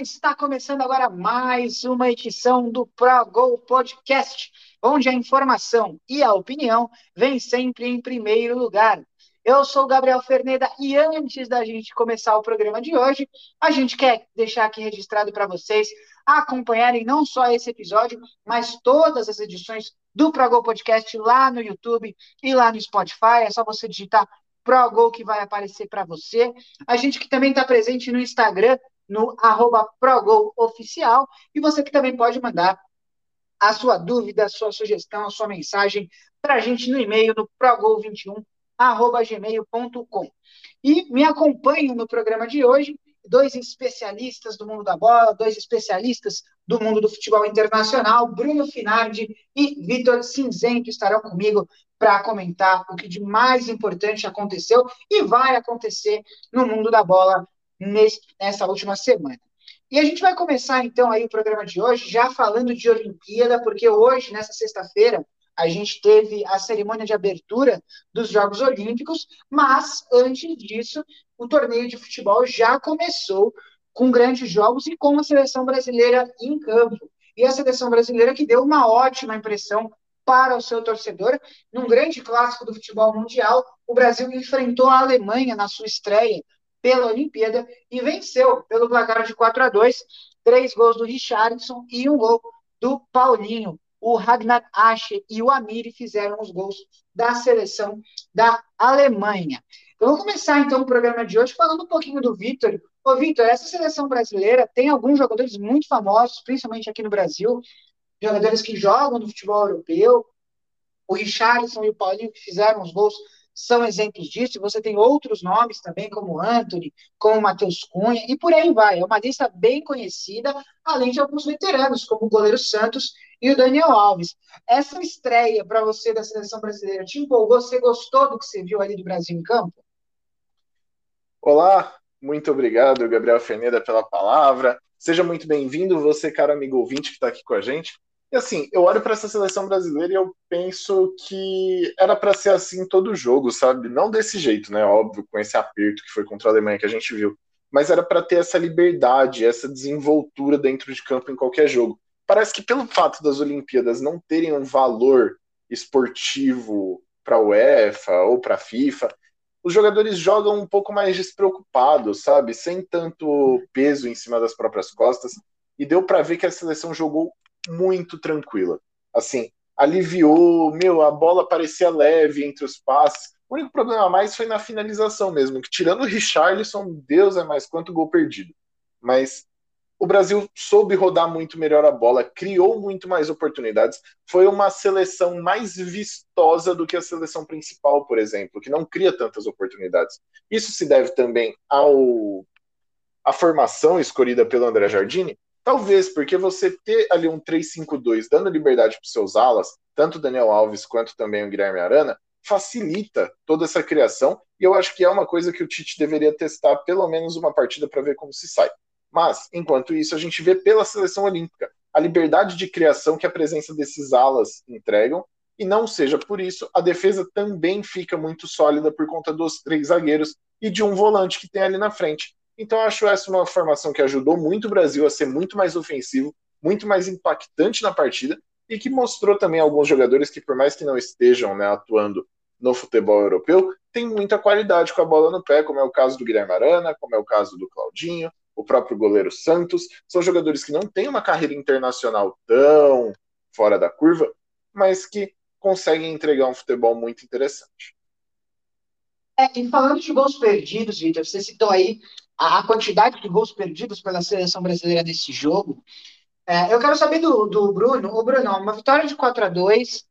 está começando agora mais uma edição do ProGo Podcast, onde a informação e a opinião vêm sempre em primeiro lugar. Eu sou o Gabriel Ferneda e antes da gente começar o programa de hoje, a gente quer deixar aqui registrado para vocês acompanharem não só esse episódio, mas todas as edições do ProGo Podcast lá no YouTube e lá no Spotify. É só você digitar ProGo que vai aparecer para você. A gente que também está presente no Instagram, no arroba ProGolOficial. E você que também pode mandar a sua dúvida, a sua sugestão, a sua mensagem para a gente no e-mail no progol21 arroba gmail.com. E me acompanham no programa de hoje dois especialistas do mundo da bola, dois especialistas do mundo do futebol internacional, Bruno Finardi e Vitor Cinzento estarão comigo para comentar o que de mais importante aconteceu e vai acontecer no mundo da bola nessa última semana. E a gente vai começar então aí o programa de hoje já falando de Olimpíada, porque hoje, nessa sexta-feira, a gente teve a cerimônia de abertura dos Jogos Olímpicos, mas antes disso, o torneio de futebol já começou com grandes jogos e com a seleção brasileira em campo. E a seleção brasileira que deu uma ótima impressão para o seu torcedor. Num grande clássico do futebol mundial, o Brasil enfrentou a Alemanha na sua estreia pela Olimpíada e venceu pelo placar de 4 a 2, três gols do Richardson e um gol do Paulinho. O Ragnar Asche e o Amiri fizeram os gols da seleção da Alemanha. Eu vou começar então o programa de hoje falando um pouquinho do Vitor. Ô, Vitor, essa seleção brasileira tem alguns jogadores muito famosos, principalmente aqui no Brasil, jogadores que jogam no futebol europeu. O Richardson e o Paulinho que fizeram os gols são exemplos disso. Você tem outros nomes também, como Anthony, como Matheus Cunha, e por aí vai. É uma lista bem conhecida, além de alguns veteranos, como o goleiro Santos e o Daniel Alves. Essa estreia para você da seleção brasileira te empolgou? Você gostou do que você viu ali do Brasil em campo? Olá, muito obrigado, Gabriel Ferneda, pela palavra. Seja muito bem-vindo, você, cara amigo ouvinte que está aqui com a gente. E assim, eu olho para essa seleção brasileira e eu penso que era para ser assim todo jogo, sabe? Não desse jeito, né? Óbvio, com esse aperto que foi contra a Alemanha que a gente viu. Mas era para ter essa liberdade, essa desenvoltura dentro de campo em qualquer jogo. Parece que pelo fato das Olimpíadas não terem um valor esportivo para a UEFA ou para a FIFA, os jogadores jogam um pouco mais despreocupados, sabe? Sem tanto peso em cima das próprias costas. E deu para ver que a seleção jogou muito tranquila. Assim, aliviou, meu, a bola parecia leve entre os passes. O único problema mais foi na finalização mesmo, que tirando o Richarlison, Deus é mais quanto gol perdido. Mas o Brasil soube rodar muito melhor a bola, criou muito mais oportunidades. Foi uma seleção mais vistosa do que a seleção principal, por exemplo, que não cria tantas oportunidades. Isso se deve também ao a formação escolhida pelo André Jardine, Talvez, porque você ter ali um 3-5-2 dando liberdade para seus alas, tanto o Daniel Alves quanto também o Guilherme Arana, facilita toda essa criação e eu acho que é uma coisa que o Tite deveria testar pelo menos uma partida para ver como se sai. Mas, enquanto isso, a gente vê pela seleção olímpica a liberdade de criação que a presença desses alas entregam e não seja por isso, a defesa também fica muito sólida por conta dos três zagueiros e de um volante que tem ali na frente. Então, acho essa uma formação que ajudou muito o Brasil a ser muito mais ofensivo, muito mais impactante na partida e que mostrou também alguns jogadores que, por mais que não estejam né, atuando no futebol europeu, tem muita qualidade com a bola no pé, como é o caso do Guilherme Arana, como é o caso do Claudinho, o próprio goleiro Santos. São jogadores que não têm uma carreira internacional tão fora da curva, mas que conseguem entregar um futebol muito interessante. É, e falando de gols perdidos, Vitor, você citou aí a, quantidade de gols perdidos pela seleção brasileira nesse jogo. É, eu quero saber do, do Bruno. O Bruno, uma vitória de 4 a 2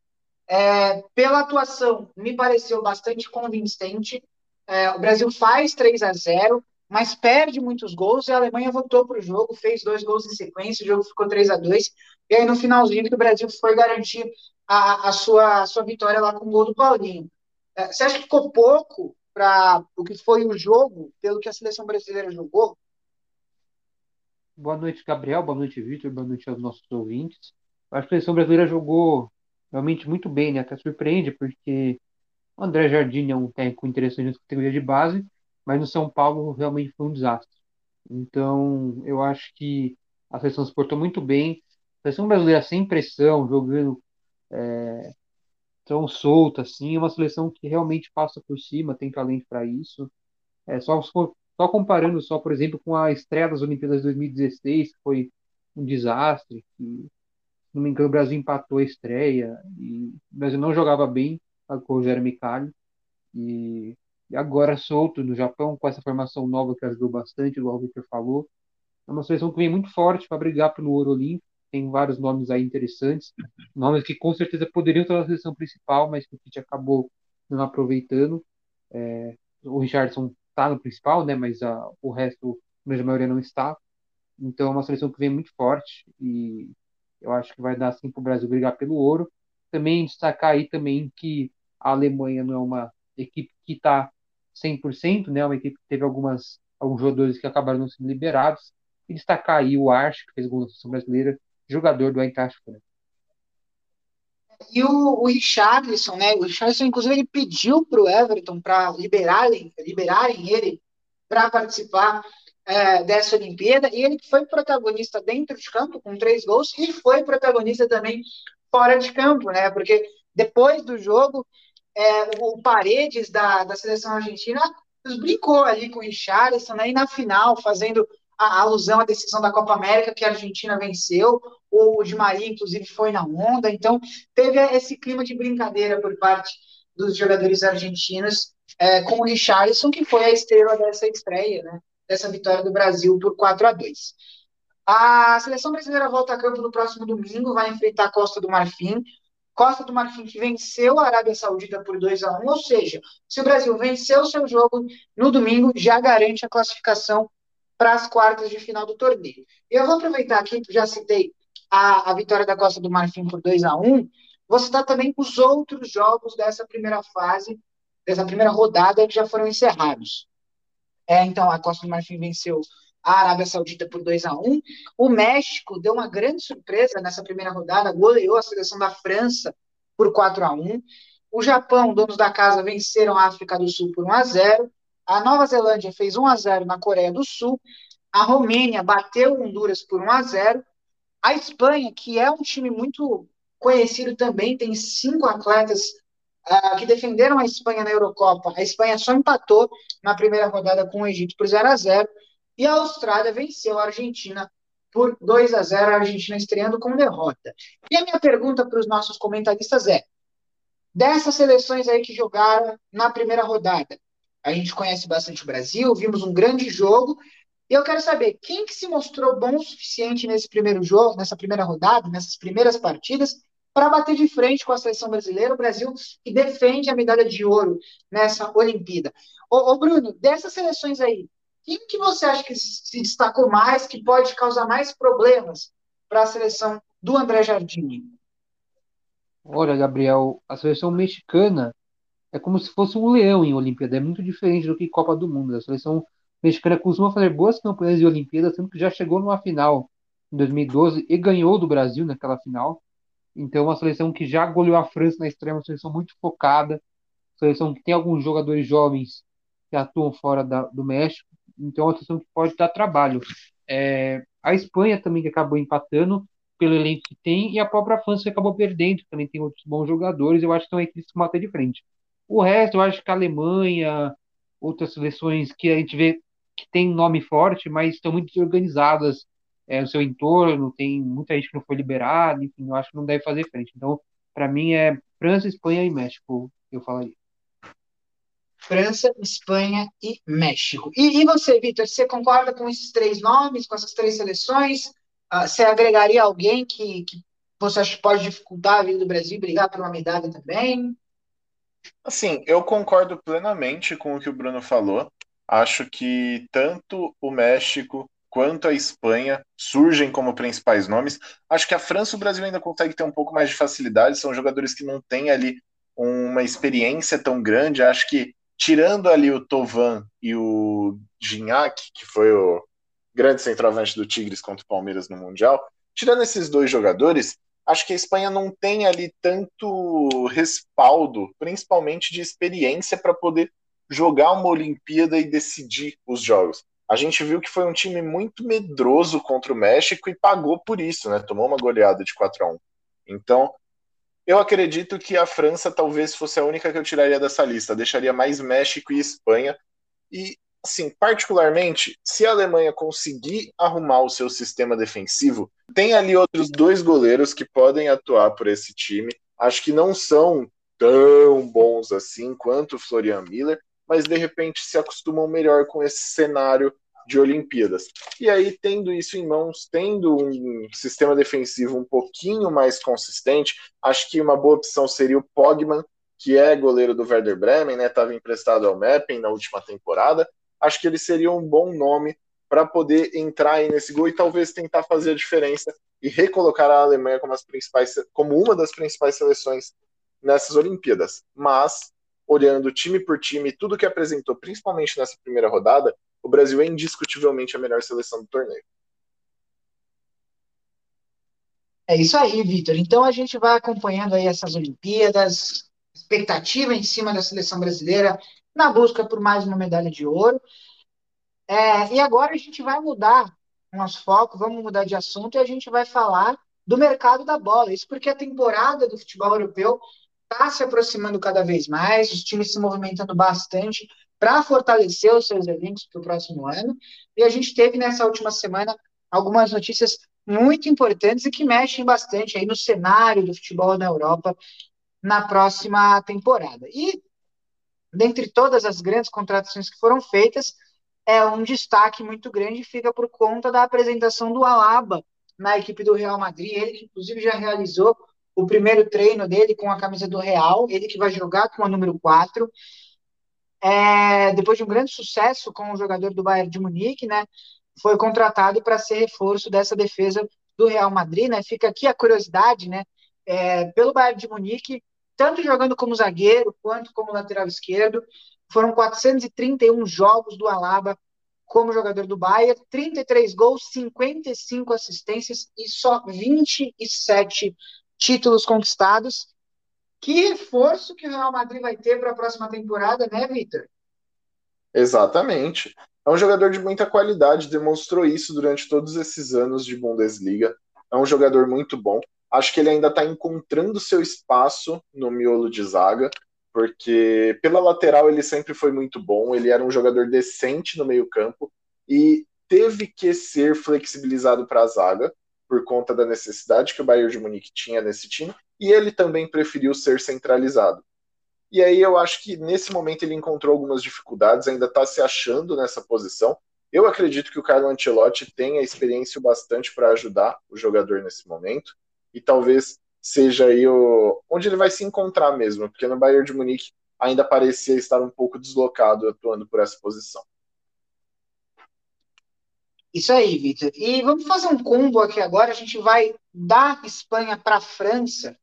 é, pela atuação, me pareceu bastante convincente. É, o Brasil faz 3 a 0 mas perde muitos gols e a Alemanha voltou para o jogo, fez dois gols em sequência, o jogo ficou 3 a 2 e aí no finalzinho que o Brasil foi garantir a, a, sua, a sua vitória lá com o gol do Paulinho. É, você acha que ficou pouco para o que foi o jogo, pelo que a seleção brasileira jogou? Boa noite, Gabriel. Boa noite, Vitor. Boa noite aos nossos ouvintes. Eu acho que a seleção brasileira jogou realmente muito bem, né? Até surpreende, porque o André Jardim é um técnico interessante na categoria de base, mas no São Paulo realmente foi um desastre. Então, eu acho que a seleção se portou muito bem. A seleção brasileira sem pressão, jogando é, tão solta assim, é uma seleção que realmente passa por cima, tem talento para isso. É só, só comparando só, por exemplo, com a estreia das Olimpíadas de 2016, que foi um desastre, que, se não me engano, o Brasil empatou a estreia e o Brasil não jogava bem com o Rogério Micali. E, e agora solto no Japão, com essa formação nova que ajudou bastante, igual o Victor falou. É uma seleção que vem muito forte para brigar pelo ouro olímpico. Tem vários nomes aí interessantes, nomes que com certeza poderiam estar na seleção principal, mas que o Tite acabou não aproveitando. É, o Richardson está no principal, né? Mas a, o resto, a maioria não está. Então é uma seleção que vem muito forte e eu acho que vai dar assim para o Brasil brigar pelo ouro. Também destacar aí também que a Alemanha não é uma equipe que está 100%, né? Uma equipe que teve algumas alguns jogadores que acabaram não sendo liberados. E destacar aí o Arch, que fez gol na seleção brasileira, jogador do Eintracht Frankfurt. E o, o Richarlison, né? O Richarlison, inclusive, ele pediu para o Everton para liberarem, liberarem ele para participar é, dessa Olimpíada. E ele foi protagonista dentro de campo com três gols e foi protagonista também fora de campo, né? Porque depois do jogo, é, o Paredes da, da seleção argentina brincou ali com o Richarlison, né? E na final, fazendo a alusão à decisão da Copa América que a Argentina venceu, o Di Maria, inclusive, foi na onda, então teve esse clima de brincadeira por parte dos jogadores argentinos é, com o Richarlison, que foi a estrela dessa estreia, né, dessa vitória do Brasil por 4 a 2 A seleção brasileira volta a campo no próximo domingo, vai enfrentar a Costa do Marfim, Costa do Marfim que venceu a Arábia Saudita por 2 a 1 ou seja, se o Brasil venceu o seu jogo no domingo, já garante a classificação para as quartas de final do torneio. E eu vou aproveitar aqui, já citei a, a vitória da Costa do Marfim por 2 a 1 vou citar também os outros jogos dessa primeira fase, dessa primeira rodada que já foram encerrados. É, então, a Costa do Marfim venceu a Arábia Saudita por 2 a 1 O México deu uma grande surpresa nessa primeira rodada, goleou a seleção da França por 4 a 1 O Japão, donos da casa, venceram a África do Sul por 1 a 0 a Nova Zelândia fez 1 a 0 na Coreia do Sul. A Romênia bateu Honduras por 1 a 0. A Espanha, que é um time muito conhecido também, tem cinco atletas uh, que defenderam a Espanha na Eurocopa. A Espanha só empatou na primeira rodada com o Egito por 0 a 0 e a Austrália venceu a Argentina por 2 a 0, a Argentina estreando com derrota. E a minha pergunta para os nossos comentaristas é: dessas seleções aí que jogaram na primeira rodada, a gente conhece bastante o Brasil, vimos um grande jogo, e eu quero saber quem que se mostrou bom o suficiente nesse primeiro jogo, nessa primeira rodada, nessas primeiras partidas, para bater de frente com a seleção brasileira, o Brasil que defende a medalha de ouro nessa Olimpíada. Ô, ô Bruno, dessas seleções aí, quem que você acha que se destacou mais, que pode causar mais problemas para a seleção do André Jardine? Olha, Gabriel, a seleção mexicana é como se fosse um leão em Olimpíada. É muito diferente do que Copa do Mundo. A seleção mexicana costuma fazer boas campanhas de Olimpíada, sendo que já chegou numa final em 2012 e ganhou do Brasil naquela final. Então, uma seleção que já goleou a França na estreia, uma seleção muito focada, seleção que tem alguns jogadores jovens que atuam fora da, do México. Então, é uma seleção que pode dar trabalho. É, a Espanha também, que acabou empatando pelo elenco que tem, e a própria França que acabou perdendo, também tem outros bons jogadores. Eu acho que são equipes que bater de frente. O resto, eu acho que a Alemanha, outras seleções que a gente vê que tem nome forte, mas estão muito desorganizadas é, no seu entorno, tem muita gente que não foi liberada, enfim, eu acho que não deve fazer frente. Então, para mim, é França, Espanha e México, eu falaria. França, Espanha e México. E, e você, Vitor, você concorda com esses três nomes, com essas três seleções? Uh, você agregaria alguém que, que você acha que pode dificultar a vida do Brasil brigar por uma medalha também? Assim, eu concordo plenamente com o que o Bruno falou. Acho que tanto o México quanto a Espanha surgem como principais nomes. Acho que a França e o Brasil ainda conseguem ter um pouco mais de facilidade. São jogadores que não têm ali uma experiência tão grande. Acho que tirando ali o Tovan e o Gignac, que foi o grande centroavante do Tigres contra o Palmeiras no Mundial, tirando esses dois jogadores, acho que a Espanha não tem ali tanto respaldo, principalmente de experiência, para poder jogar uma Olimpíada e decidir os jogos. a gente viu que foi um time muito medroso contra o México e pagou por isso, né? Tomou uma goleada de 4 a 1. Então, eu acredito que a França talvez fosse a única que eu tiraria dessa lista. Deixaria mais México e Espanha. E, assim, particularmente, se a Alemanha conseguir arrumar o seu sistema defensivo, tem ali outros dois goleiros que podem atuar por esse time. Acho que não são tão bons assim quanto o Florian Miller, mas de repente se acostumam melhor com esse cenário de Olimpíadas. E aí, tendo isso em mãos, tendo um sistema defensivo um pouquinho mais consistente, acho que uma boa opção seria o Pogman, que é goleiro do Werder Bremen, né? Estava emprestado ao Meppen na última temporada. Acho que ele seria um bom nome para poder entrar aí nesse gol e talvez tentar fazer a diferença e recolocar a Alemanha como, as principais, como uma das principais seleções nessas Olimpíadas. Mas, olhando time por time, tudo que apresentou, principalmente nessa primeira rodada, o Brasil é indiscutivelmente a melhor seleção do torneio. É isso aí, Vitor. Então a gente vai acompanhando aí essas Olimpíadas, expectativa em cima da seleção brasileira na busca por mais uma medalha de ouro. É, e agora a gente vai mudar o nosso foco, vamos mudar de assunto e a gente vai falar do mercado da bola. Isso porque a temporada do futebol europeu está se aproximando cada vez mais, os times se movimentando bastante para fortalecer os seus elencos para o próximo ano. E a gente teve nessa última semana algumas notícias muito importantes e que mexem bastante aí no cenário do futebol na Europa na próxima temporada. E dentre todas as grandes contratações que foram feitas, é um destaque muito grande fica por conta da apresentação do Alaba na equipe do Real Madrid, ele que inclusive já realizou o primeiro treino dele com a camisa do Real, ele que vai jogar com a número 4. É, depois de um grande sucesso com o jogador do Bayern de Munique, né, foi contratado para ser reforço dessa defesa do Real Madrid, né? Fica aqui a curiosidade, né? É, pelo Bayern de Munique, tanto jogando como zagueiro quanto como lateral esquerdo, foram 431 jogos do Alaba como jogador do Bayern, 33 gols, 55 assistências e só 27 títulos conquistados. Que reforço que o Real Madrid vai ter para a próxima temporada, né, Vitor? Exatamente. É um jogador de muita qualidade, demonstrou isso durante todos esses anos de Bundesliga. É um jogador muito bom. Acho que ele ainda está encontrando seu espaço no miolo de zaga, porque pela lateral ele sempre foi muito bom. Ele era um jogador decente no meio-campo e teve que ser flexibilizado para a zaga por conta da necessidade que o Bayern de Munique tinha nesse time, e ele também preferiu ser centralizado. E aí eu acho que nesse momento ele encontrou algumas dificuldades, ainda está se achando nessa posição. Eu acredito que o Carlo Ancelotti tenha experiência bastante para ajudar o jogador nesse momento, e talvez seja aí o, onde ele vai se encontrar mesmo, porque no Bayern de Munique ainda parecia estar um pouco deslocado atuando por essa posição. Isso aí, Vitor. E vamos fazer um combo aqui agora. A gente vai da Espanha para a França,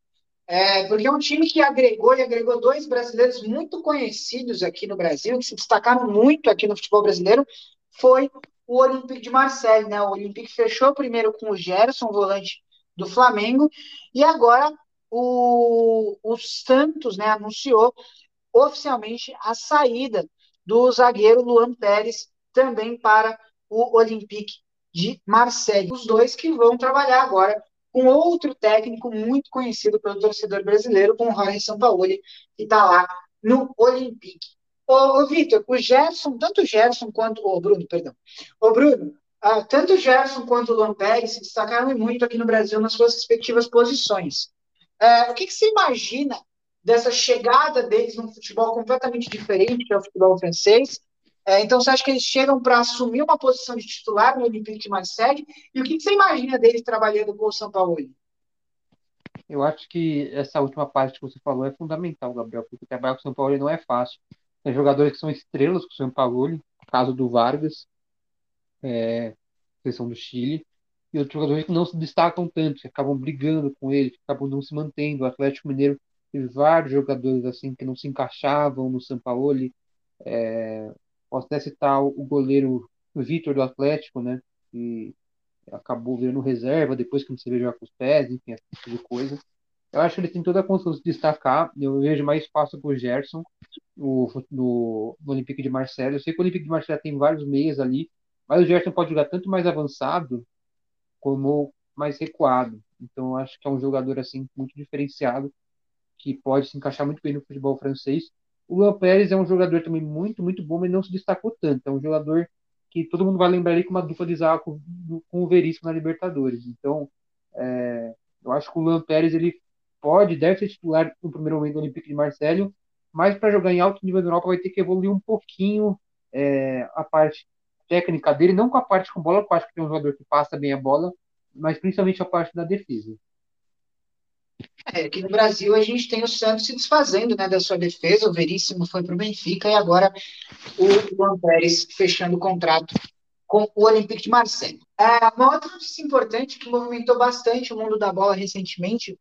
é, porque é um time que agregou e agregou dois brasileiros muito conhecidos aqui no Brasil, que se destacaram muito aqui no futebol brasileiro, foi o Olympique de Marseille, né? O Olympique fechou primeiro com o Gerson, volante do Flamengo, e agora o, o Santos, né, anunciou oficialmente a saída do zagueiro Luan Pérez também para o Olympique de Marseille. Os dois que vão trabalhar agora com outro técnico muito conhecido pelo torcedor brasileiro, com o Jorge Sampaoli, que está lá no Olympique. Ô, ô Vitor, o Gerson, tanto o Gerson quanto o Bruno, perdão. Ô Bruno, ah, tanto Gerson quanto o Lampere se destacaram muito aqui no Brasil nas suas respectivas posições. É, o que, que você imagina dessa chegada deles num futebol completamente diferente, que é o futebol francês, é, então, você acha que eles chegam para assumir uma posição de titular no Olympique de Marseille? E o que, que você imagina deles trabalhando com o São Paulo? Eu acho que essa última parte que você falou é fundamental, Gabriel, porque trabalhar com o São Paulo não é fácil. Tem jogadores que são estrelas com o São Paulo, caso do Vargas, é, seleção do Chile, e outros jogadores que não se destacam tanto, que acabam brigando com ele, que acabam não se mantendo. O Atlético Mineiro teve vários jogadores assim que não se encaixavam no São Paulo. É, Posso até citar o goleiro Vitor do Atlético, né? Que acabou virando reserva depois que não veio jogar com os pés, enfim, esse tipo de coisa. Eu acho que ele tem toda a condição de se destacar. Eu vejo mais espaço para o Gerson no, no, Olympique de Marseille. Eu sei que o Olympique de Marseille tem vários meias ali, Mas o Gerson pode jogar tanto mais avançado como mais recuado. Então, eu acho que é um jogador assim muito diferenciado que pode se encaixar muito bem no futebol francês. O Luan Pérez é um jogador também muito, muito bom, mas não se destacou tanto. É um jogador que todo mundo vai lembrar ali com uma dupla de zaga com, o Veríssimo na Libertadores. Então, é, eu acho que o Luan Pérez ele pode, deve ser titular no primeiro momento do Olympique de Marselho, mas para jogar em alto nível na Europa vai ter que evoluir um pouquinho é, a parte técnica dele, não com a parte com bola, porque eu acho que tem um jogador que passa bem a bola, mas principalmente a parte da defesa. É, aqui no Brasil a gente tem o Santos se desfazendo né, da sua defesa, o Veríssimo foi para o Benfica e agora o Juan Pérez fechando o contrato com o Olympique de Marseille. É, uma outra notícia importante que movimentou bastante o mundo da bola recentemente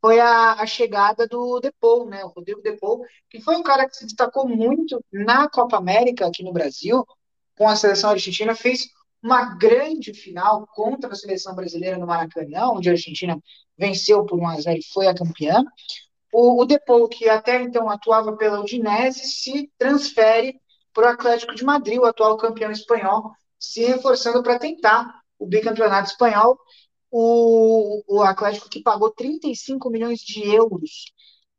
foi a, a chegada do Depou, né, o Rodrigo Depou, que foi um cara que se destacou muito na Copa América aqui no Brasil, com a seleção argentina, fez uma grande final contra a seleção brasileira no Maracanã, onde a Argentina venceu por 1 a 0 e foi a campeã. O, o que até então atuava pela Udinese, se transfere para o Atlético de Madrid, o atual campeão espanhol, se reforçando para tentar o bicampeonato espanhol. O, o Atlético que pagou 35 milhões de euros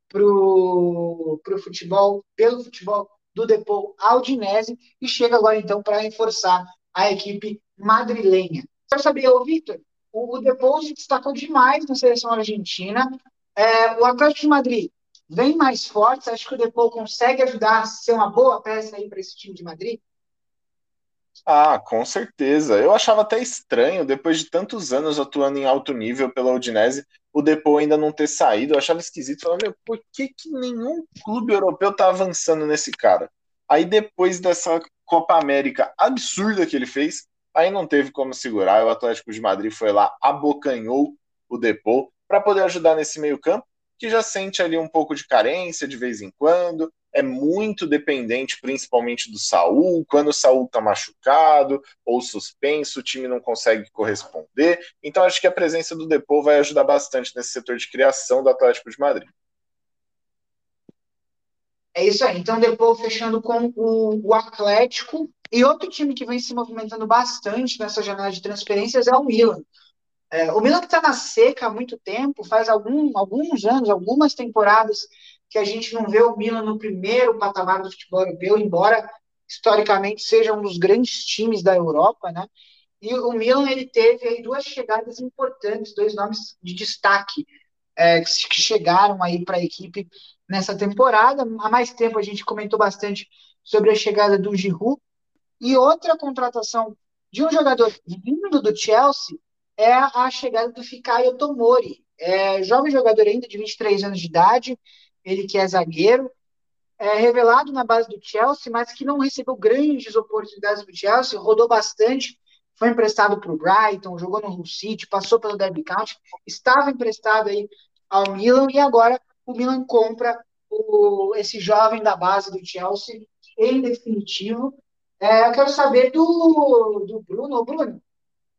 para o futebol, pelo futebol do Depou ao Udinese, e chega agora então para reforçar a equipe madrilenha. Quero saber, ô Victor, o, o Depou se destacou demais na seleção argentina. É, o Atlético de Madrid vem mais forte. Acho que o Depou consegue ajudar a ser uma boa peça aí para esse time de Madrid? Ah, com certeza. Eu achava até estranho, depois de tantos anos atuando em alto nível pela Udinese, o Depou ainda não ter saído. Eu achava esquisito. Falava, meu, por que, que nenhum clube europeu tá avançando nesse cara? Aí depois dessa Copa América absurda que ele fez, aí não teve como segurar. O Atlético de Madrid foi lá, abocanhou o Depô para poder ajudar nesse meio-campo, que já sente ali um pouco de carência de vez em quando, é muito dependente principalmente do Saul. Quando o Saul está machucado ou suspenso, o time não consegue corresponder. Então acho que a presença do Depô vai ajudar bastante nesse setor de criação do Atlético de Madrid. É isso aí. Então, depois fechando com o, o, Atlético. E outro time que vem se movimentando bastante nessa janela de transferências é o Milan. É, o Milan que está na seca há muito tempo, faz algum, alguns anos, algumas temporadas que a gente não vê o Milan no primeiro patamar do futebol europeu, embora historicamente seja um dos grandes times da Europa, né? E o Milan ele teve aí duas chegadas importantes, dois nomes de destaque é, que chegaram aí para a equipe nessa temporada. Há mais tempo a gente comentou bastante sobre a chegada do Giroud. E outra contratação de um jogador vindo do Chelsea é a chegada do Fikayo Tomori. É, jovem jogador ainda de 23 anos de idade, ele que é zagueiro, é, revelado na base do Chelsea, mas que não recebeu grandes oportunidades do Chelsea, rodou bastante, foi emprestado para o Brighton, jogou no Hull City, passou pelo Derby County, estava emprestado aí ao Milan e agora o Milan compra o, esse jovem da base do Chelsea em definitivo. É, eu quero saber do, do Bruno. Bruno,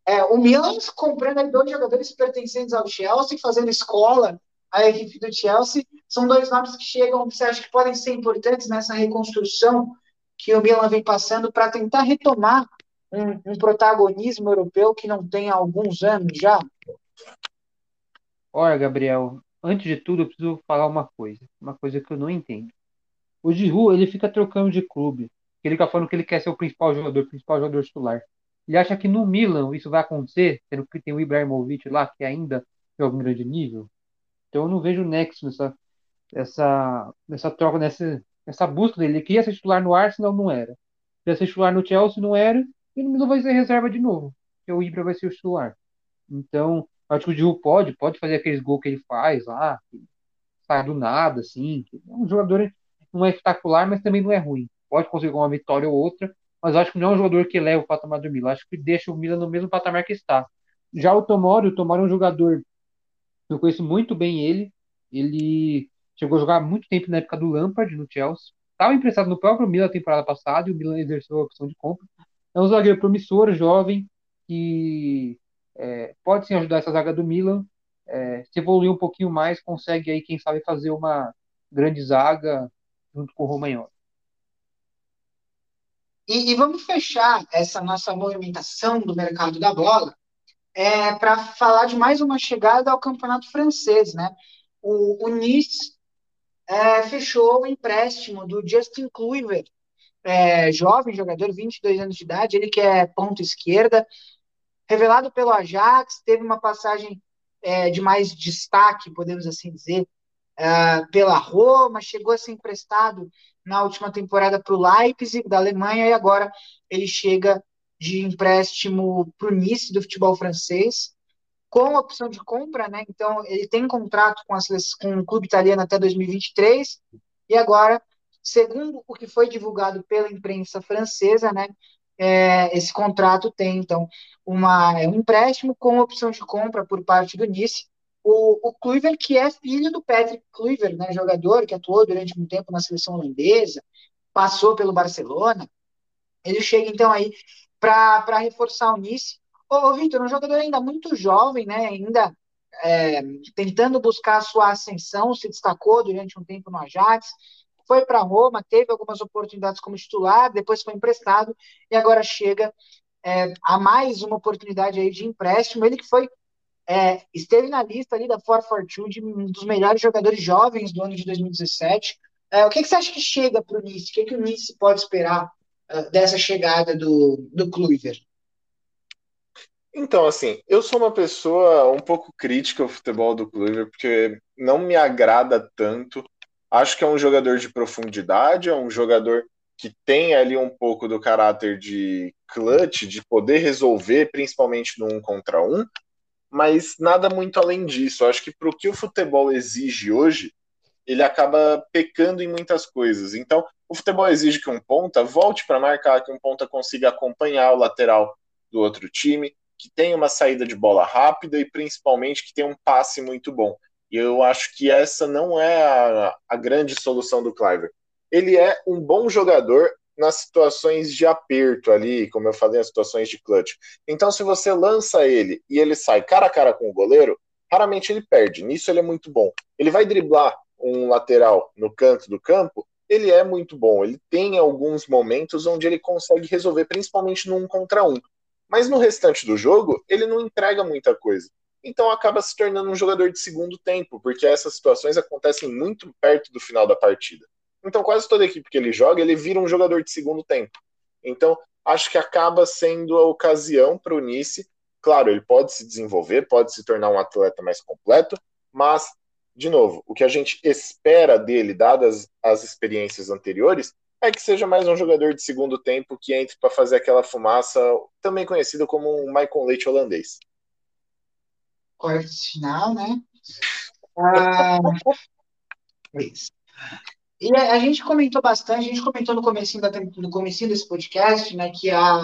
é, o Milan comprando dois jogadores pertencentes ao Chelsea, fazendo escola à equipe do Chelsea, são dois nomes que chegam, que você acha que podem ser importantes nessa reconstrução que o Milan vem passando para tentar retomar um, um, protagonismo europeu que não tem há alguns anos já? Olha, Gabriel, antes de tudo, eu preciso falar uma coisa, uma coisa que eu não entendo. O Giroud, ele fica trocando de clube. Ele fica falando que ele quer ser o principal jogador, o principal jogador titular. Ele acha que no Milan isso vai acontecer, sendo que tem o Ibrahimovic lá, que ainda joga um grande nível. Então eu não vejo nexo nessa, essa, nessa troca, nessa, nessa busca dele. Ele queria ser titular no Arsenal, não era. Queria ser titular no Chelsea, não era. E Milan vai ser reserva de novo. Porque o Ibra vai ser o titular. Então, Acho que o Giroud pode, pode fazer aqueles gols que ele faz lá, sai do nada, assim. É um jogador não é espetacular, mas também não é ruim. Pode conseguir uma vitória ou outra, mas acho que não é um jogador que leva o patamar do Milan. Acho que deixa o Milan no mesmo patamar que está. Já o Tomori, o Tomori é um jogador eu conheço muito bem ele. Ele chegou a jogar muito tempo na época do Lampard no Chelsea. Estava emprestado no próprio Milan na temporada passada e o Milan exerceu a opção de compra. É um zagueiro promissor, jovem, que é, pode sim ajudar essa zaga do Milan. É, se evoluir um pouquinho mais, consegue aí, quem sabe, fazer uma grande zaga junto com o Romagnoli. E, e vamos fechar essa nossa movimentação do mercado da bola é, para falar de mais uma chegada ao campeonato francês, né? O, o Nice é, fechou o empréstimo do Justin Kluivert, é, jovem jogador, 22 anos de idade, ele que é ponto esquerda, revelado pelo Ajax, teve uma passagem é, de mais destaque, podemos assim dizer, é, pela Roma, chegou a ser emprestado na última temporada para o Leipzig, da Alemanha, e agora ele chega de empréstimo para o Nice, do futebol francês, com opção de compra, né? Então, ele tem contrato com, as, com o clube italiano até 2023, e agora, segundo o que foi divulgado pela imprensa francesa, né? É, esse contrato tem, então, uma, é um empréstimo com opção de compra por parte do Nice. O, o Kluivert, que é filho do Patrick Kluivert, né, jogador que atuou durante um tempo na seleção holandesa, passou pelo Barcelona, ele chega, então, aí para reforçar o Nice. Ô, ô Vitor, um jogador ainda muito jovem, né, ainda é, tentando buscar a sua ascensão, se destacou durante um tempo no Ajax, foi para Roma, teve algumas oportunidades como titular, depois foi emprestado e agora chega é, a mais uma oportunidade aí de empréstimo. Ele que foi é, esteve na lista ali da 442 de um dos melhores jogadores jovens do ano de 2017. É, o que, que, você acha que chega para o Nice? O que, que o Nice pode esperar dessa chegada do, do Kluivert? Então, assim, eu sou uma pessoa um pouco crítica ao futebol do Kluivert, porque não me agrada tanto. Acho que é um jogador de profundidade, é um jogador que tem ali um pouco do caráter de clutch, de poder resolver, principalmente no um contra um, mas nada muito além disso. Acho que para o que o futebol exige hoje, ele acaba pecando em muitas coisas. Então, o futebol exige que um ponta volte para marcar, que um ponta consiga acompanhar o lateral do outro time, que tenha uma saída de bola rápida e principalmente que tenha um passe muito bom. E eu acho que essa não é a, a grande solução do Cliver. Ele é um bom jogador nas situações de aperto ali, como eu falei, nas situações de clutch. Então, se você lança ele e ele sai cara a cara com o goleiro, raramente ele perde. Nisso ele é muito bom. Ele vai driblar um lateral no canto do campo, ele é muito bom. Ele tem alguns momentos onde ele consegue resolver, principalmente no um contra um. Mas no restante do jogo, ele não entrega muita coisa. Então acaba se tornando um jogador de segundo tempo, porque essas situações acontecem muito perto do final da partida. Então, quase toda equipe que ele joga, ele vira um jogador de segundo tempo. Então, acho que acaba sendo a ocasião para o Nice. Claro, ele pode se desenvolver, pode se tornar um atleta mais completo, mas, de novo, o que a gente espera dele, dadas as experiências anteriores, é que seja mais um jogador de segundo tempo que entre para fazer aquela fumaça, também conhecido como um Michael Leite holandês. Corte final, né? Ah, isso. E a, gente comentou bastante, a gente comentou no começo da, no comecinho desse podcast, né, que a,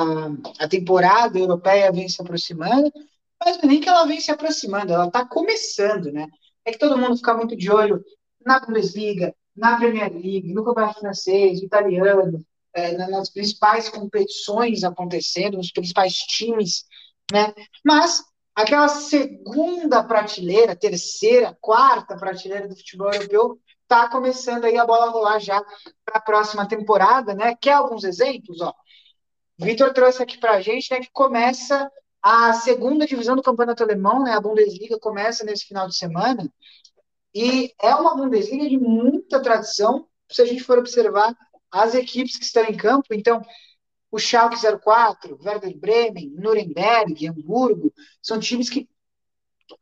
a temporada europeia vem se aproximando, mas é nem que ela vem se aproximando, ela está começando, né? É que todo mundo fica muito de olho na Bundesliga, na Premier League, no Campeonato Francês, italiano, é, nas principais competições acontecendo, nos principais times, né? Mas aquela segunda prateleira, terceira, quarta prateleira do futebol europeu está começando aí a bola rolar já para a próxima temporada, né? Quer alguns exemplos? Ó, Vitor trouxe aqui para a gente, né, que começa a segunda divisão do campeonato alemão, né? A Bundesliga começa nesse final de semana e é uma Bundesliga de muita tradição. Se a gente for observar as equipes que estão em campo, então o Schalke 04, Werder Bremen, Nuremberg, Hamburgo, são times que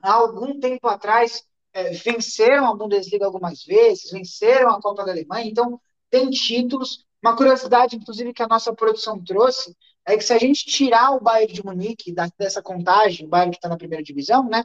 há algum tempo atrás é, venceram a Bundesliga algumas vezes, venceram a Copa da Alemanha, então tem títulos. Uma curiosidade, inclusive, que a nossa produção trouxe é que se a gente tirar o Bayern de Munique da, dessa contagem, o Bayern que está na primeira divisão, né?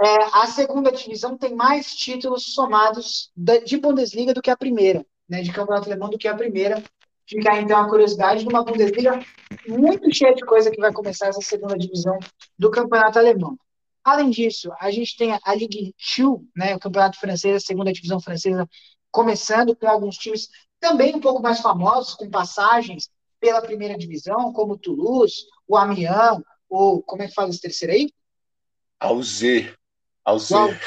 É, a segunda divisão tem mais títulos somados da, de Bundesliga do que a primeira, né? De campeonato alemão do que a primeira. Fica então a curiosidade de uma Bundesliga muito cheia de coisa que vai começar essa segunda divisão do campeonato alemão. Além disso, a gente tem a Ligue 2, né, o campeonato francês, a segunda divisão francesa, começando com alguns times também um pouco mais famosos, com passagens pela primeira divisão, como o Toulouse, o Amiens, o. Como é que fala esse terceiro aí? Alzé. Alzé.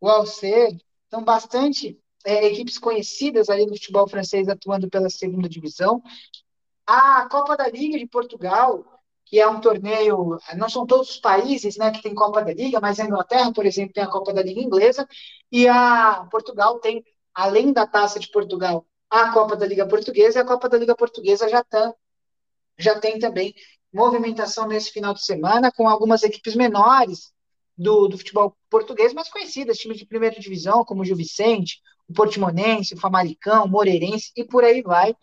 O Alzé. São bastante é, equipes conhecidas ali no futebol francês atuando pela segunda divisão. A Copa da Liga de Portugal, que é um torneio, não são todos os países né, que tem Copa da Liga, mas a Inglaterra, por exemplo, tem a Copa da Liga Inglesa, e a Portugal tem, além da Taça de Portugal, a Copa da Liga Portuguesa, e a Copa da Liga Portuguesa já, tá, já tem também movimentação nesse final de semana, com algumas equipes menores do, do futebol português, mas conhecidas, times de primeira divisão, como o Gil Vicente, o Portimonense, o Famalicão, o Moreirense, e por aí vai.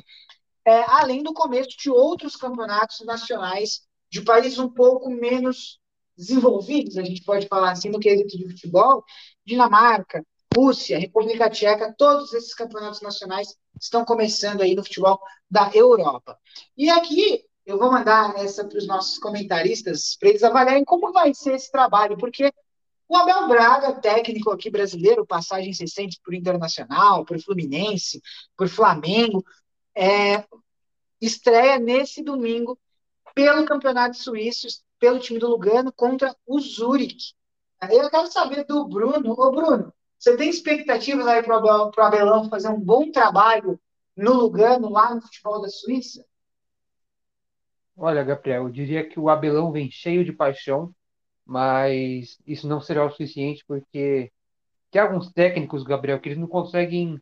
É, além do começo de outros campeonatos nacionais de países um pouco menos desenvolvidos, a gente pode falar assim, no quesito de futebol, Dinamarca, Rússia, República Tcheca, todos esses campeonatos nacionais estão começando aí no futebol da Europa. E aqui eu vou mandar essa para os nossos comentaristas, para eles avaliarem como vai ser esse trabalho, porque o Abel Braga, técnico aqui brasileiro, passagens recentes por Internacional, por Fluminense, por Flamengo, é, estreia nesse domingo pelo Campeonato Suíço, pelo time do Lugano, contra o Zurich. Eu quero saber do Bruno. Ô, Bruno, você tem expectativas aí para o Abelão fazer um bom trabalho no Lugano, lá no futebol da Suíça? Olha, Gabriel, eu diria que o Abelão vem cheio de paixão, mas isso não será o suficiente porque tem alguns técnicos, Gabriel, que eles não conseguem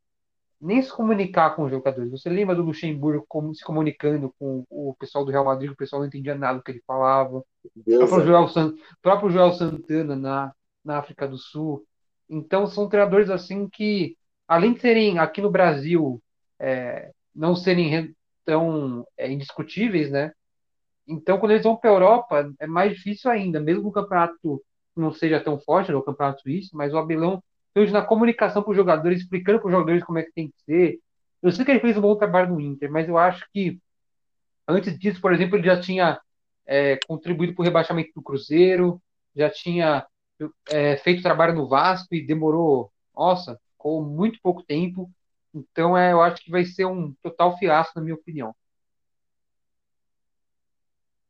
nem se comunicar com os jogadores. Você lembra do Luxemburgo como, se comunicando com o pessoal do Real Madrid, o pessoal não entendia nada do que ele falava. Deus o próprio, Joel, San, próprio Joel Santana na, na África do Sul. Então, são treinadores assim que, além de serem aqui no Brasil, é, não serem tão é, indiscutíveis, né? Então, quando eles vão para a Europa, é mais difícil ainda, mesmo o campeonato não seja tão forte, né, o campeonato suíço, mas o Abelão hoje na comunicação para os jogadores, explicando para os jogadores como é que tem que ser. Eu sei que ele fez um bom trabalho no Inter, mas eu acho que antes disso, por exemplo, ele já tinha é, contribuído para o rebaixamento do Cruzeiro, já tinha é, feito trabalho no Vasco e demorou, nossa, ficou muito pouco tempo. Então, é, eu acho que vai ser um total fiasco, na minha opinião.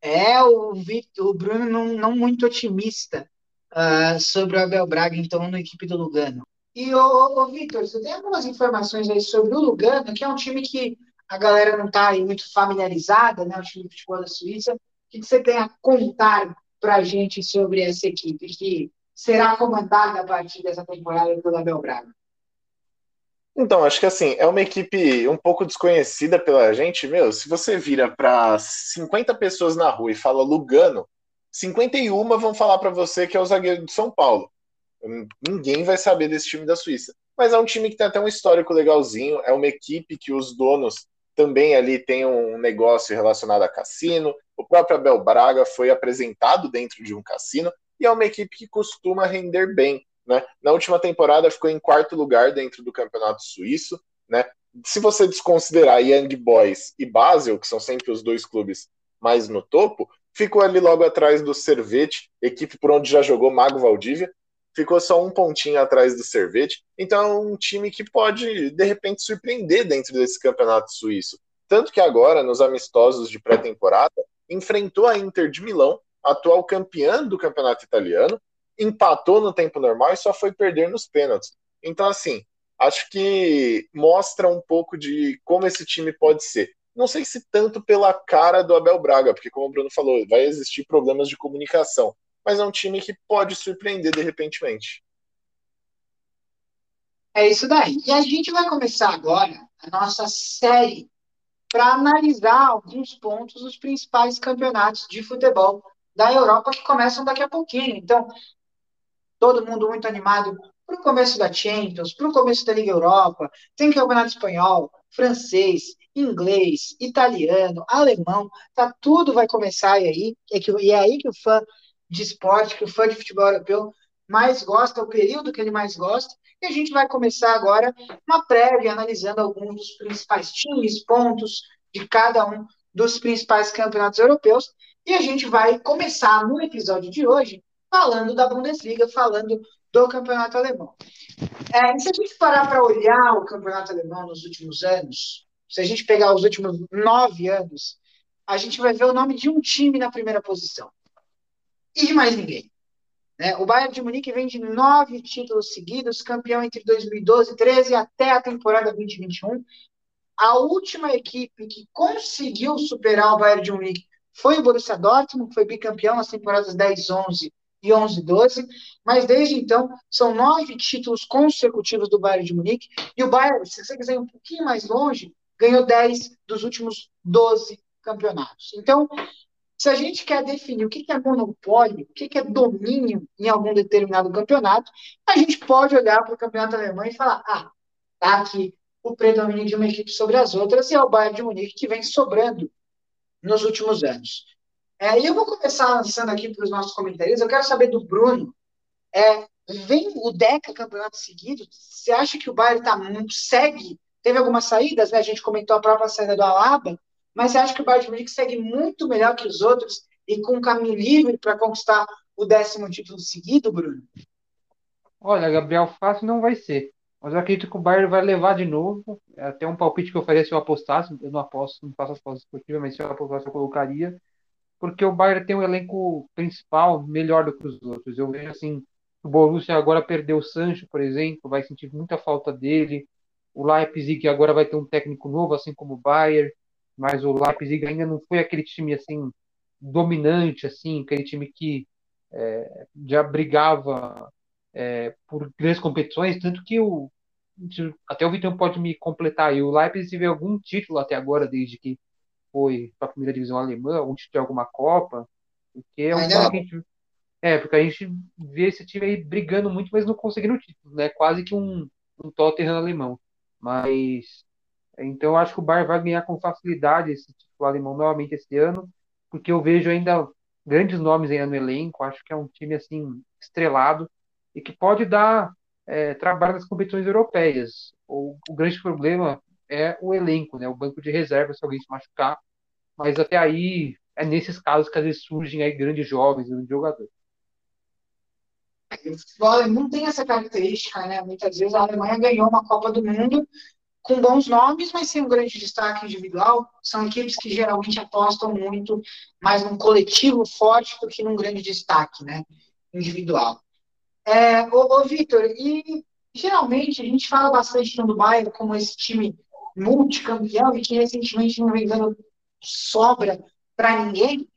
É, o, Victor, o Bruno não, não muito otimista uh, sobre o Abel Braga, então, na equipe do Lugano. E, ô, Vitor, você tem algumas informações aí sobre o Lugano, que é um time que a galera não está muito familiarizada, né, o time de futebol da Suíça. O que você tem a contar para a gente sobre essa equipe, que será comandada a partir dessa temporada pelo Abel Braga? Então, acho que assim, é uma equipe um pouco desconhecida pela gente. Meu, se você vira para 50 pessoas na rua e fala Lugano, 51 vão falar para você que é o zagueiro de São Paulo. Ninguém vai saber desse time da Suíça. Mas é um time que tem até um histórico legalzinho, é uma equipe que os donos também ali têm um negócio relacionado a cassino. O próprio Abel Braga foi apresentado dentro de um cassino e é uma equipe que costuma render bem. Né? Na última temporada ficou em quarto lugar dentro do campeonato suíço. Né? Se você desconsiderar Young Boys e Basel, que são sempre os dois clubes mais no topo, ficou ali logo atrás do Servete, equipe por onde já jogou Mago Valdívia, ficou só um pontinho atrás do Servete. Então é um time que pode, de repente, surpreender dentro desse campeonato suíço. Tanto que agora, nos amistosos de pré-temporada, enfrentou a Inter de Milão, atual campeã do campeonato italiano, empatou no tempo normal e só foi perder nos pênaltis. Então, assim, acho que mostra um pouco de como esse time pode ser. Não sei se tanto pela cara do Abel Braga, porque, como o Bruno falou, vai existir problemas de comunicação. Mas é um time que pode surpreender de repentemente. É isso daí. E a gente vai começar agora a nossa série para analisar alguns pontos dos principais campeonatos de futebol da Europa que começam daqui a pouquinho. Então, todo mundo muito animado para o começo da Champions, para o começo da Liga Europa, tem campeonato espanhol, francês, inglês, italiano, alemão, tá tudo vai começar aí, é que, e é aí que o fã de esporte, que o fã de futebol europeu mais gosta, o período que ele mais gosta, e a gente vai começar agora uma prévia analisando alguns dos principais times, pontos de cada um dos principais campeonatos europeus, e a gente vai começar no episódio de hoje falando da Bundesliga, falando do campeonato alemão. É, se a gente parar para olhar o campeonato alemão nos últimos anos, se a gente pegar os últimos nove anos, a gente vai ver o nome de um time na primeira posição. E de mais ninguém. Né? O Bayern de Munique vem de nove títulos seguidos, campeão entre 2012 e 13 até a temporada 2021. a última equipe que conseguiu superar o Bayern de Munique foi o Borussia Dortmund, que foi bicampeão nas temporadas 10, 11 e 11, 12, mas desde então são nove títulos consecutivos do Bayern de Munique, e o Bayern, se você quiser ir um pouquinho mais longe, ganhou 10 dos últimos 12 campeonatos. Então, se a gente quer definir o que é monopólio, o que é domínio em algum determinado campeonato, a gente pode olhar para o campeonato alemão e falar: ah, tá aqui o predomínio de uma equipe sobre as outras, e é o Bayern de Munique que vem sobrando nos últimos anos. É, e eu vou começar lançando aqui para os nossos comentários. Eu quero saber do Bruno. É, vem o Deca campeonato seguido? Você acha que o Bayern tá segue? Teve algumas saídas, né? A gente comentou a própria saída do Alaba, mas você acha que o Bayern de Munique segue muito melhor que os outros e com um caminho livre para conquistar o décimo título seguido, Bruno? Olha, Gabriel, fácil não vai ser. Mas eu acredito que o Bayern vai levar de novo. É até um palpite que eu faria se eu apostasse. Eu não aposto, não faço as apostas esportivas, mas se eu apostasse, eu colocaria porque o Bayern tem um elenco principal melhor do que os outros. Eu vejo assim, o Borussia agora perdeu o Sancho, por exemplo, vai sentir muita falta dele. O Leipzig agora vai ter um técnico novo, assim como o Bayern, mas o Leipzig ainda não foi aquele time assim dominante, assim, aquele time que é, já brigava é, por grandes competições, tanto que o até o Vitor pode me completar aí. O Leipzig teve algum título até agora, desde que foi para a primeira divisão alemã, ou de alguma Copa, porque é um que a gente, é, porque a gente vê esse time aí brigando muito, mas não conseguindo título, né? Quase que um, um Tottenham alemão. Mas então eu acho que o Bayern vai ganhar com facilidade esse título alemão novamente esse ano, porque eu vejo ainda grandes nomes ainda no elenco, acho que é um time assim estrelado e que pode dar é, trabalho nas competições europeias. O, o grande problema é o elenco, né? O banco de reserva se alguém se machucar. Mas até aí é nesses casos que às vezes surgem aí grandes jovens, grandes jogadores. O futebol alemão tem essa característica, né? Muitas vezes a Alemanha ganhou uma Copa do Mundo com bons nomes, mas sem um grande destaque individual. São equipes que geralmente apostam muito mais num coletivo forte do que num grande destaque, né? Individual. É, ô, ô Vitor, e geralmente a gente fala bastante do Bayern como esse time multicampeão e que recentemente, não me engano, sobra para ninguém.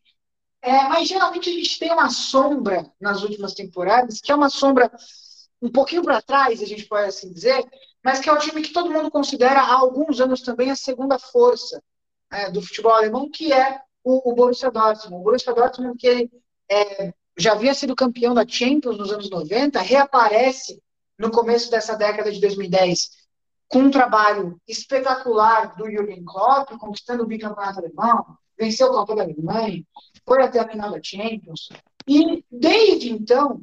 É, mas geralmente a gente tem uma sombra nas últimas temporadas, que é uma sombra um pouquinho para trás, a gente pode assim dizer, mas que é o time que todo mundo considera há alguns anos também a segunda força é, do futebol alemão, que é o, o Borussia Dortmund. O Borussia Dortmund, que é, já havia sido campeão da Champions nos anos 90, reaparece no começo dessa década de 2010 com um trabalho espetacular do Jürgen Klopp, conquistando o bicampeonato alemão, venceu o Copa da Alemanha, foi até a final da Champions. E desde então,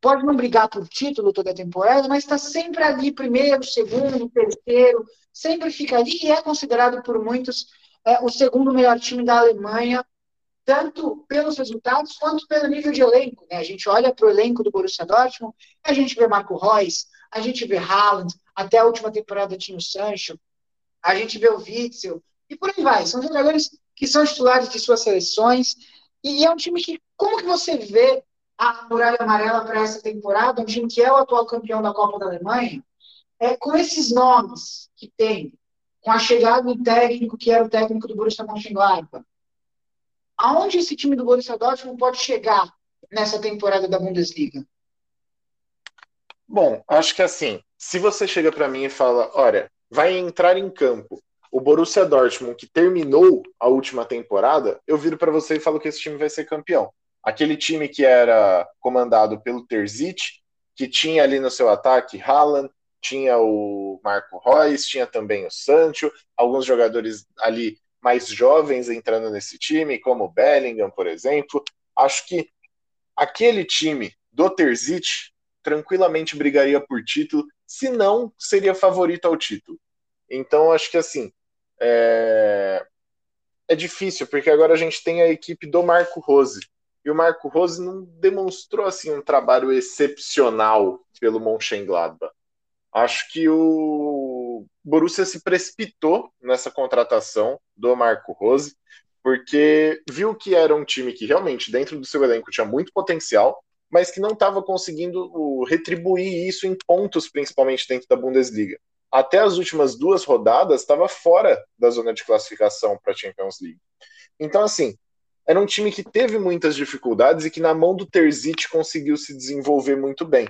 pode não brigar por título toda a temporada, mas está sempre ali, primeiro, segundo, terceiro, sempre fica ali e é considerado por muitos é, o segundo melhor time da Alemanha, tanto pelos resultados quanto pelo nível de elenco. Né? A gente olha para o elenco do Borussia Dortmund, a gente vê Marco Reus, a gente vê Haaland, até a última temporada tinha o Sancho, a gente vê o Witzel, e por aí vai. São jogadores que são titulares de suas seleções, e é um time que, como que você vê a Muralha Amarela para essa temporada, um time que é o atual campeão da Copa da Alemanha, é, com esses nomes que tem, com a chegada do técnico que era o técnico do Borussia Mönchengladbach, aonde esse time do Borussia Dortmund pode chegar nessa temporada da Bundesliga? Bom, acho que assim, se você chega para mim e fala, olha, vai entrar em campo o Borussia Dortmund que terminou a última temporada, eu viro para você e falo que esse time vai ser campeão. Aquele time que era comandado pelo Terzic, que tinha ali no seu ataque Haaland, tinha o Marco Reus, tinha também o Sancho, alguns jogadores ali mais jovens entrando nesse time, como o Bellingham, por exemplo. Acho que aquele time do Terzic tranquilamente brigaria por título, se não seria favorito ao título. Então acho que assim é... é difícil porque agora a gente tem a equipe do Marco Rose e o Marco Rose não demonstrou assim um trabalho excepcional pelo Mönchengladbach. Acho que o Borussia se precipitou nessa contratação do Marco Rose, porque viu que era um time que realmente dentro do seu elenco tinha muito potencial, mas que não estava conseguindo retribuir isso em pontos, principalmente dentro da Bundesliga. até as últimas duas rodadas, estava fora da zona de classificação para a Champions League. Então, assim, era um time que teve muitas dificuldades e que na mão do Terzic conseguiu se desenvolver muito bem.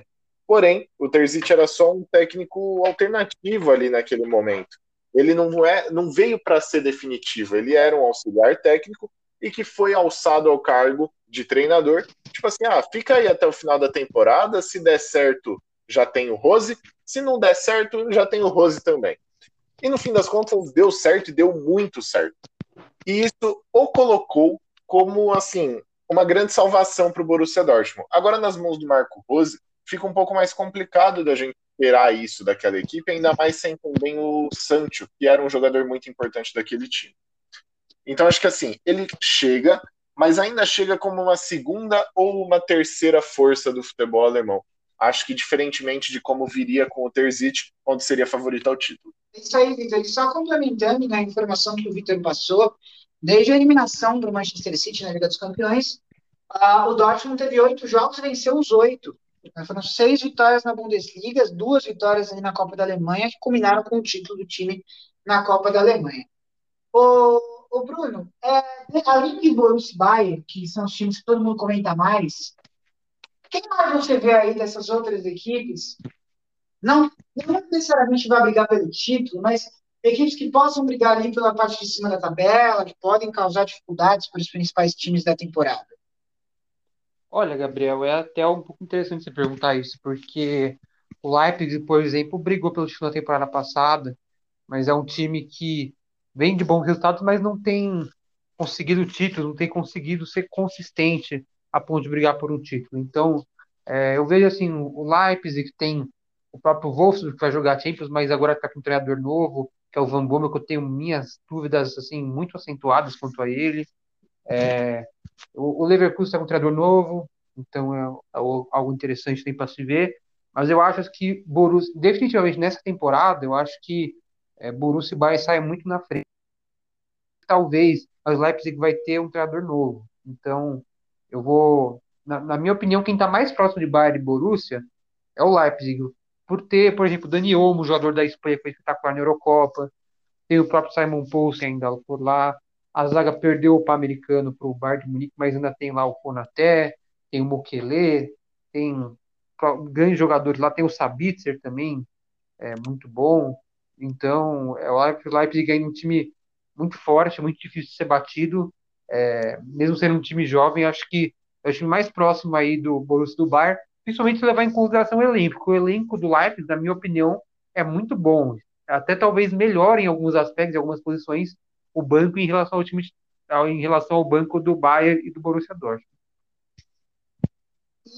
Porém, o Terzic era só um técnico alternativo ali naquele momento. Ele não, é, não veio para ser definitivo, ele era um auxiliar técnico e que foi alçado ao cargo de treinador. Tipo assim, ah, fica aí até o final da temporada, se der certo, já tem o Rose, se não der certo, já tem o Rose também. E no fim das contas, deu certo e deu muito certo. E isso o colocou como, assim, uma grande salvação para o Borussia Dortmund. Agora, nas mãos do Marco Rose, fica um pouco mais complicado da gente esperar isso daquela equipe, ainda mais sem também o Sancho, que era um jogador muito importante daquele time. Então, acho que assim, ele chega, mas ainda chega como uma segunda ou uma terceira força do futebol alemão. Acho que diferentemente de como viria com o Terzic, onde seria favorito ao título. Isso aí, Vitor. Só complementando na informação que o Vitor passou, desde a eliminação do Manchester City na Liga dos Campeões, uh, o Dortmund teve oito jogos e venceu os oito. Foram seis vitórias na Bundesliga, duas vitórias na Copa da Alemanha, que combinaram com o título do time na Copa da Alemanha. O, o Bruno, é, além de Borussia Bayern, que são os times que todo mundo comenta mais, quem mais você vê aí dessas outras equipes? Não, não necessariamente vai brigar pelo título, mas equipes que possam brigar ali pela parte de cima da tabela, que podem causar dificuldades para os principais times da temporada. Olha, Gabriel, é até um pouco interessante você perguntar isso, porque o Leipzig, por exemplo, brigou pelo título na temporada passada, mas é um time que vem de bons resultados, mas não tem conseguido título, não tem conseguido ser consistente a ponto de brigar por um título. Então, é, eu vejo assim, o Leipzig tem o próprio Wolfsburg que vai jogar Champions, mas agora está com um treinador novo, que é o Van Bommel, que eu tenho minhas dúvidas assim muito acentuadas quanto a ele. É, o, Leverkusen com um treinador novo, então é, é algo interessante tem para se ver. Mas eu acho que Borussia, definitivamente nessa temporada, eu acho que é, Borussia vai sair muito na frente. Talvez o Leipzig vai ter um treinador novo. Então, eu vou, na, na minha opinião, quem está mais próximo de Bayern e Borussia é o Leipzig. Por ter, por exemplo, Dani Olmo, jogador da Espanha, que foi espetacular na Eurocopa. Tem o próprio Simon Poulsen ainda por lá. A zaga perdeu o Pan-Americano para o Bayern de Munique, mas ainda tem lá o Konaté, tem o Mokele, tem grandes jogadores lá, tem o Sabitzer também, é muito bom. Então, é o Leipzig ainda um time muito forte, muito difícil de ser batido, é, mesmo sendo um time jovem, acho que é o time mais próximo aí do Borussia do Bayern, principalmente levar em consideração o elenco. O elenco do Leipzig, na minha opinião, é muito bom, até talvez melhor em alguns aspectos, em algumas posições, o banco em relação ao time em relação ao banco do Bayern e do Borussia Dortmund.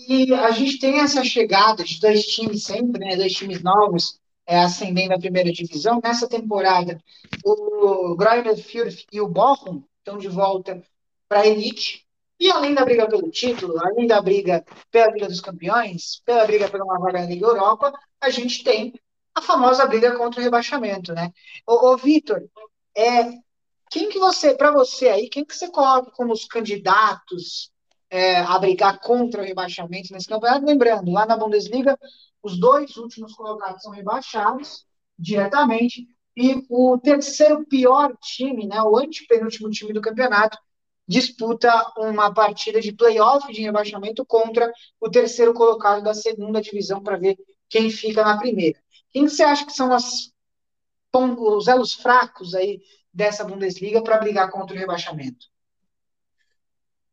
E a gente tem essa chegada de dois times sempre, né, dois times novos é, ascendendo à primeira divisão. Nessa temporada, o Greuther Fürth e o Bochum estão de volta para a elite. E além da briga pelo título, além da briga pela Liga dos Campeões, pela briga pela uma vaga na Liga Europa, a gente tem a famosa briga contra o rebaixamento, né? Ô, ô Vitor, é, quem que você, para você aí, quem que você coloca como os candidatos é, a brigar contra o rebaixamento nesse campeonato? Lembrando, lá na Bundesliga, os dois últimos colocados são rebaixados diretamente e o terceiro pior time, né, o antepenúltimo time do campeonato, disputa uma partida de playoff de rebaixamento contra o terceiro colocado da segunda divisão para ver quem fica na primeira. Quem você acha que são as, os elos fracos aí dessa Bundesliga para brigar contra o rebaixamento?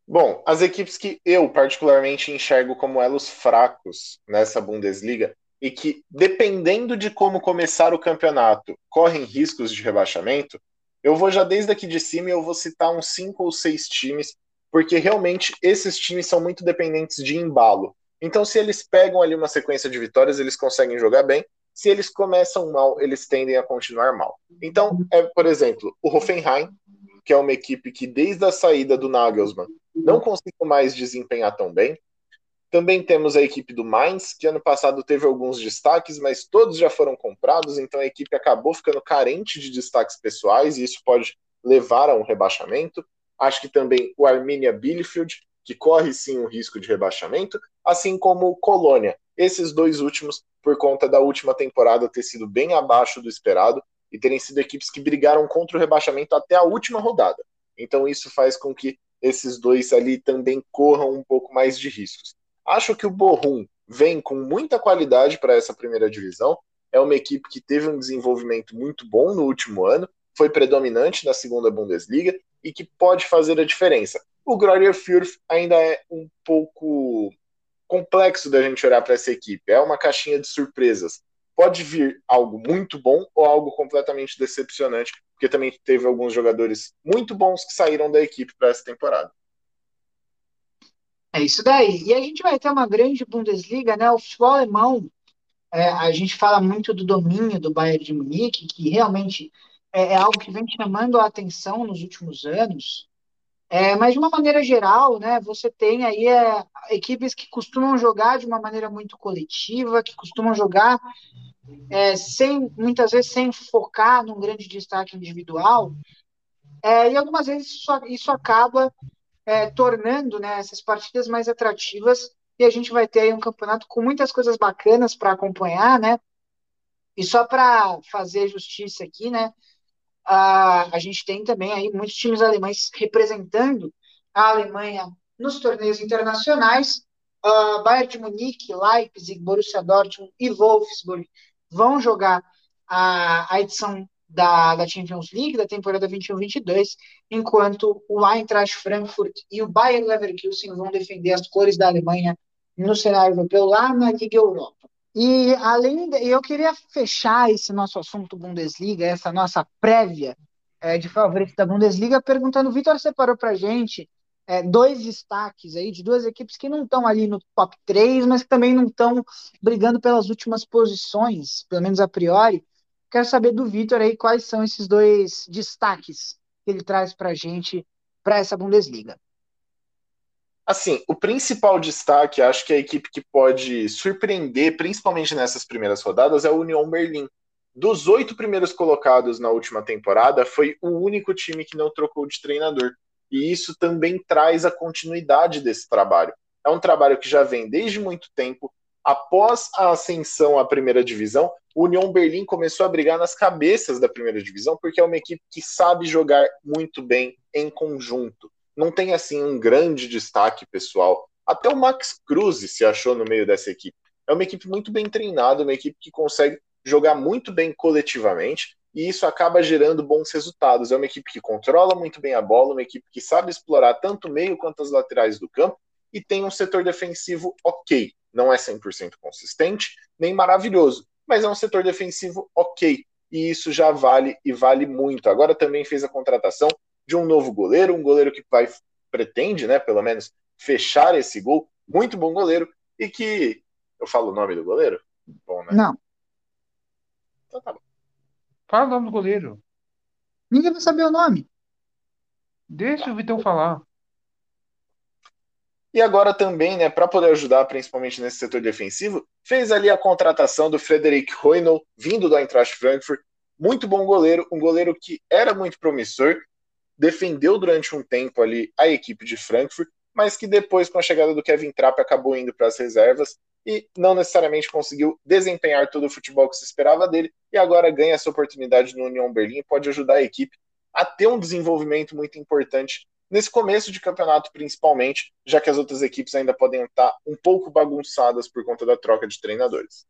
Bom, as equipes que eu particularmente enxergo como elos fracos nessa Bundesliga e que, dependendo de como começar o campeonato, correm riscos de rebaixamento, eu vou já desde aqui de cima e eu vou citar uns cinco ou seis times, porque realmente esses times são muito dependentes de embalo. Então, se eles pegam ali uma sequência de vitórias, eles conseguem jogar bem. Se eles começam mal, eles tendem a continuar mal. Então, é, por exemplo, o Hoffenheim, que é uma equipe que desde a saída do Nagelsmann não conseguiu mais desempenhar tão bem. Também temos a equipe do Mainz, que ano passado teve alguns destaques, mas todos já foram comprados, então a equipe acabou ficando carente de destaques pessoais e isso pode levar a um rebaixamento. Acho que também o Arminia Bielefeld, que corre sim um risco de rebaixamento, assim como o Colônia. Esses dois últimos por conta da última temporada ter sido bem abaixo do esperado e terem sido equipes que brigaram contra o rebaixamento até a última rodada. Então isso faz com que esses dois ali também corram um pouco mais de riscos. Acho que o Borrom vem com muita qualidade para essa primeira divisão. É uma equipe que teve um desenvolvimento muito bom no último ano, foi predominante na segunda Bundesliga e que pode fazer a diferença. O Greuther Fürth ainda é um pouco complexo da gente olhar para essa equipe. É uma caixinha de surpresas. Pode vir algo muito bom ou algo completamente decepcionante, porque também teve alguns jogadores muito bons que saíram da equipe para essa temporada. É isso daí. E a gente vai ter uma grande Bundesliga, né? O futebol alemão, é, a gente fala muito do domínio do Bayern de Munique, que realmente é, é algo que vem chamando a atenção nos últimos anos. É, mas de uma maneira geral, né, você tem aí é, equipes que costumam jogar de uma maneira muito coletiva, que costumam jogar é, sem muitas vezes sem focar num grande destaque individual. É, e algumas vezes isso, isso acaba é, tornando né, essas partidas mais atrativas e a gente vai ter aí um campeonato com muitas coisas bacanas para acompanhar, né? E só para fazer justiça aqui, né? A, a gente tem também aí muitos times alemães representando a Alemanha nos torneios internacionais. Uh, Bayern de Munique, Leipzig, Borussia Dortmund e Wolfsburg vão jogar a, a edição da, da Champions League da temporada 21-22, enquanto o Eintracht Frankfurt e o Bayern Leverkusen vão defender as cores da Alemanha no cenário europeu lá na Liga Europa. E além, de, eu queria fechar esse nosso assunto Bundesliga, essa nossa prévia é, de favorito da Bundesliga, perguntando, Vitor separou para gente é, dois destaques aí de duas equipes que não estão ali no top 3, mas que também não estão brigando pelas últimas posições, pelo menos a priori. Quero saber do Vitor aí quais são esses dois destaques que ele traz para gente para essa Bundesliga. Assim, o principal destaque, acho que a equipe que pode surpreender, principalmente nessas primeiras rodadas, é o Union Berlim. Dos oito primeiros colocados na última temporada, foi o único time que não trocou de treinador. E isso também traz a continuidade desse trabalho. É um trabalho que já vem desde muito tempo. Após a ascensão à primeira divisão, o Union Berlim começou a brigar nas cabeças da primeira divisão, porque é uma equipe que sabe jogar muito bem em conjunto não tem assim um grande destaque pessoal. Até o Max Cruz se achou no meio dessa equipe. É uma equipe muito bem treinada, uma equipe que consegue jogar muito bem coletivamente e isso acaba gerando bons resultados. É uma equipe que controla muito bem a bola, uma equipe que sabe explorar tanto o meio quanto as laterais do campo e tem um setor defensivo ok. Não é 100% consistente, nem maravilhoso, mas é um setor defensivo ok. E isso já vale e vale muito. Agora também fez a contratação de um novo goleiro, um goleiro que vai pretende, né, pelo menos fechar esse gol, muito bom goleiro e que eu falo o nome do goleiro? Bom, né? Não. Então tá bom. Fala o nome do goleiro. Ninguém vai saber o nome. Deixa o Vitão falar. E agora também, né, para poder ajudar principalmente nesse setor defensivo, fez ali a contratação do Frederic Hoynol, vindo do Eintracht Frankfurt, muito bom goleiro, um goleiro que era muito promissor defendeu durante um tempo ali a equipe de Frankfurt, mas que depois, com a chegada do Kevin Trapp, acabou indo para as reservas e não necessariamente conseguiu desempenhar todo o futebol que se esperava dele, e agora ganha essa oportunidade no Union Berlim e pode ajudar a equipe a ter um desenvolvimento muito importante nesse começo de campeonato, principalmente, já que as outras equipes ainda podem estar um pouco bagunçadas por conta da troca de treinadores.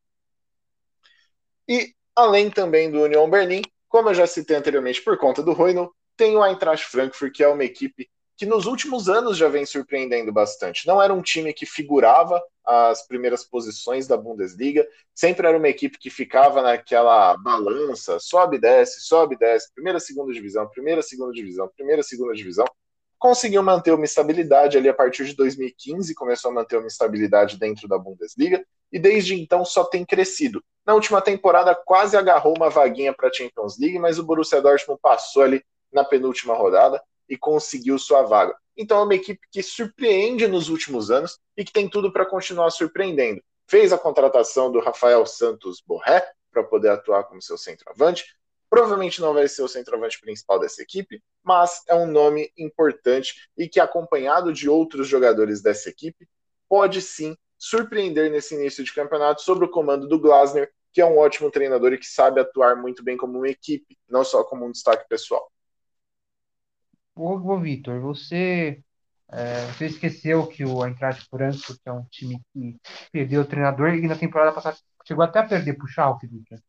E além também do Union Berlim, como eu já citei anteriormente por conta do Ruino, tem o Eintracht Frankfurt, que é uma equipe que nos últimos anos já vem surpreendendo bastante. Não era um time que figurava as primeiras posições da Bundesliga, sempre era uma equipe que ficava naquela balança, sobe, desce, sobe, desce, primeira, segunda divisão, primeira, segunda divisão, primeira, segunda divisão. Conseguiu manter uma estabilidade ali a partir de 2015, começou a manter uma estabilidade dentro da Bundesliga, e desde então só tem crescido. Na última temporada quase agarrou uma vaguinha para a Champions League, mas o Borussia Dortmund passou ali na penúltima rodada e conseguiu sua vaga. Então é uma equipe que surpreende nos últimos anos e que tem tudo para continuar surpreendendo. Fez a contratação do Rafael Santos Borré para poder atuar como seu centroavante. Provavelmente não vai ser o centroavante principal dessa equipe, mas é um nome importante e que, acompanhado de outros jogadores dessa equipe, pode sim surpreender nesse início de campeonato sob o comando do Glasner, que é um ótimo treinador e que sabe atuar muito bem como uma equipe, não só como um destaque pessoal. Ô, Vitor, você, é, você esqueceu que o Eintracht Frankfurt é um time que perdeu o treinador e na temporada passada chegou até a perder para o Schalke, Vitor.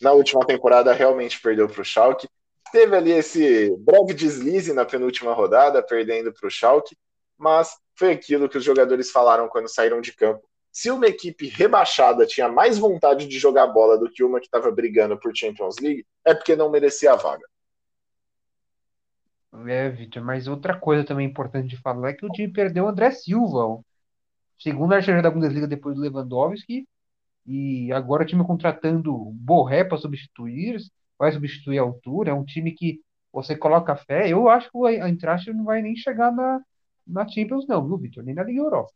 Na última temporada realmente perdeu para o Schalke. Teve ali esse breve deslize na penúltima rodada, perdendo para o Schalke, mas foi aquilo que os jogadores falaram quando saíram de campo. Se uma equipe rebaixada tinha mais vontade de jogar bola do que uma que estava brigando por Champions League, é porque não merecia a vaga. É, Vitor, mas outra coisa também importante de falar é que o time perdeu o André Silva, o segundo artilheiro da Bundesliga depois do Lewandowski, e agora o time contratando Borré para substituir, vai substituir a altura, é um time que você coloca fé, eu acho que a Eintracht não vai nem chegar na, na Champions não, viu, Vitor? Nem na Liga Europa.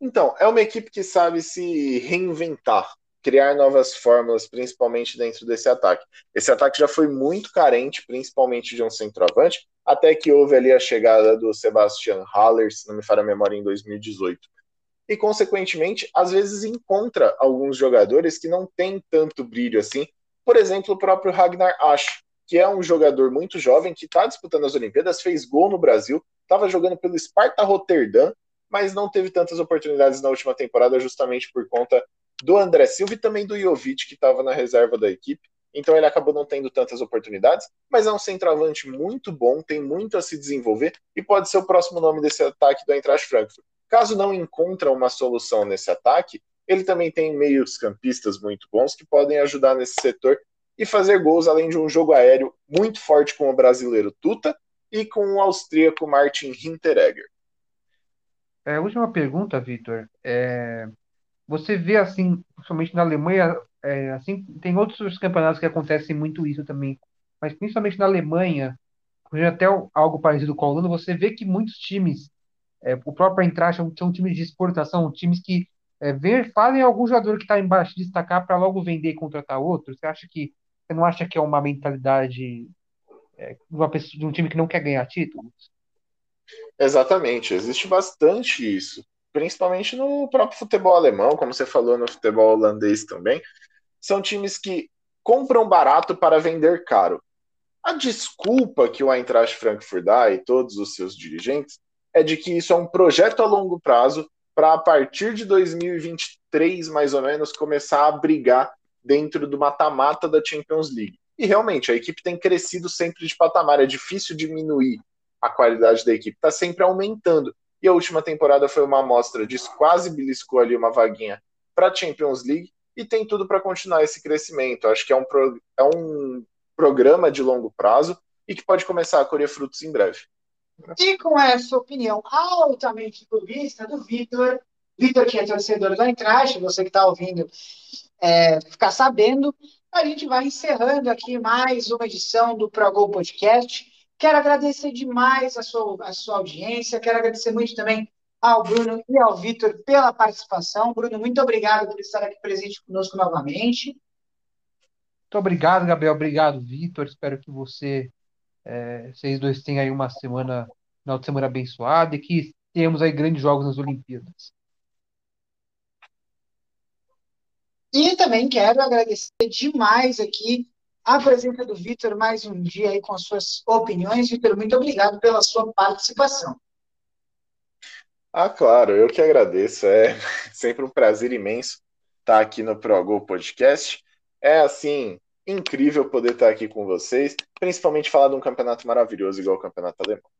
Então, é uma equipe que sabe se reinventar, criar novas fórmulas, principalmente dentro desse ataque. Esse ataque já foi muito carente, principalmente de um centroavante, até que houve ali a chegada do Sebastian Haller, se não me falha a memória, em 2018. E, consequentemente, às vezes encontra alguns jogadores que não têm tanto brilho assim. Por exemplo, o próprio Ragnar Asch, que é um jogador muito jovem que está disputando as Olimpíadas, fez gol no Brasil, estava jogando pelo Sparta Rotterdam mas não teve tantas oportunidades na última temporada justamente por conta do André Silva e também do Jovic, que estava na reserva da equipe. Então ele acabou não tendo tantas oportunidades, mas é um centroavante muito bom, tem muito a se desenvolver e pode ser o próximo nome desse ataque do Eintracht Frankfurt. Caso não encontre uma solução nesse ataque, ele também tem meios campistas muito bons que podem ajudar nesse setor e fazer gols, além de um jogo aéreo muito forte com o brasileiro Tuta e com o austríaco Martin Hinteregger. É, última pergunta, Vitor. É, você vê assim, principalmente na Alemanha, é, assim, tem outros campeonatos que acontecem muito isso também, mas principalmente na Alemanha, até algo parecido com a Holanda, você vê que muitos times, é, o próprio Eintracht são times de exportação, times que é, vê, fazem algum jogador que está embaixo destacar para logo vender e contratar outro. Você acha que você não acha que é uma mentalidade é, uma pessoa, de um time que não quer ganhar títulos? Exatamente, existe bastante isso, principalmente no próprio futebol alemão, como você falou no futebol holandês também. São times que compram barato para vender caro. A desculpa que o Eintracht Frankfurt dá e todos os seus dirigentes é de que isso é um projeto a longo prazo para a partir de 2023 mais ou menos começar a brigar dentro do mata-mata da Champions League. E realmente a equipe tem crescido sempre de patamar, é difícil diminuir a qualidade da equipe está sempre aumentando. E a última temporada foi uma amostra disso, quase beliscou ali uma vaguinha para Champions League e tem tudo para continuar esse crescimento. Acho que é um, pro, é um programa de longo prazo e que pode começar a colher frutos em breve. E com essa opinião altamente clubista do Vitor, Vitor que é torcedor da Eintracht, você que está ouvindo é, ficar sabendo, a gente vai encerrando aqui mais uma edição do ProGol Podcast. Quero agradecer demais a sua, a sua audiência, quero agradecer muito também ao Bruno e ao Vitor pela participação. Bruno, muito obrigado por estar aqui presente conosco novamente. Muito obrigado, Gabriel. Obrigado, Vitor. Espero que você, é, vocês dois tenham aí uma semana, final de semana abençoada e que tenhamos aí grandes jogos nas Olimpíadas. E também quero agradecer demais aqui a presença do Vitor mais um dia aí com as suas opiniões. Vitor, muito obrigado pela sua participação. Ah, claro, eu que agradeço. É sempre um prazer imenso estar aqui no ProGo Podcast. É assim, incrível poder estar aqui com vocês, principalmente falar de um campeonato maravilhoso igual o campeonato alemão.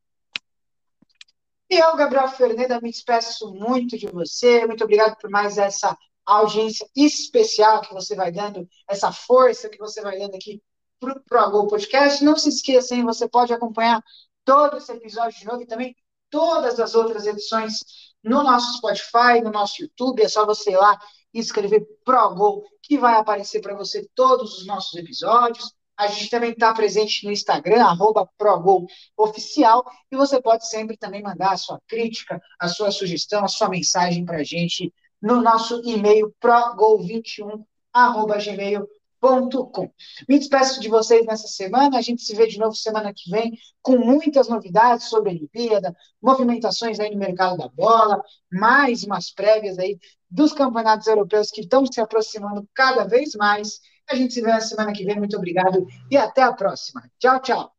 E eu, Gabriel Fernanda, me despeço muito de você. Muito obrigado por mais essa audiência especial que você vai dando, essa força que você vai dando aqui para o ProGol Podcast. Não se esqueça, hein, você pode acompanhar todo esse episódio de novo e também todas as outras edições no nosso Spotify, no nosso YouTube. É só você ir lá e escrever ProGol, que vai aparecer para você todos os nossos episódios. A gente também está presente no Instagram, arroba ProGolOficial, e você pode sempre também mandar a sua crítica, a sua sugestão, a sua mensagem para a gente no nosso e-mail progol21@gmail.com. Com. Me despeço de vocês nessa semana. A gente se vê de novo semana que vem com muitas novidades sobre a Olimpíada, movimentações aí no mercado da bola, mais umas prévias aí dos campeonatos europeus que estão se aproximando cada vez mais. A gente se vê na semana que vem. Muito obrigado e até a próxima. Tchau, tchau.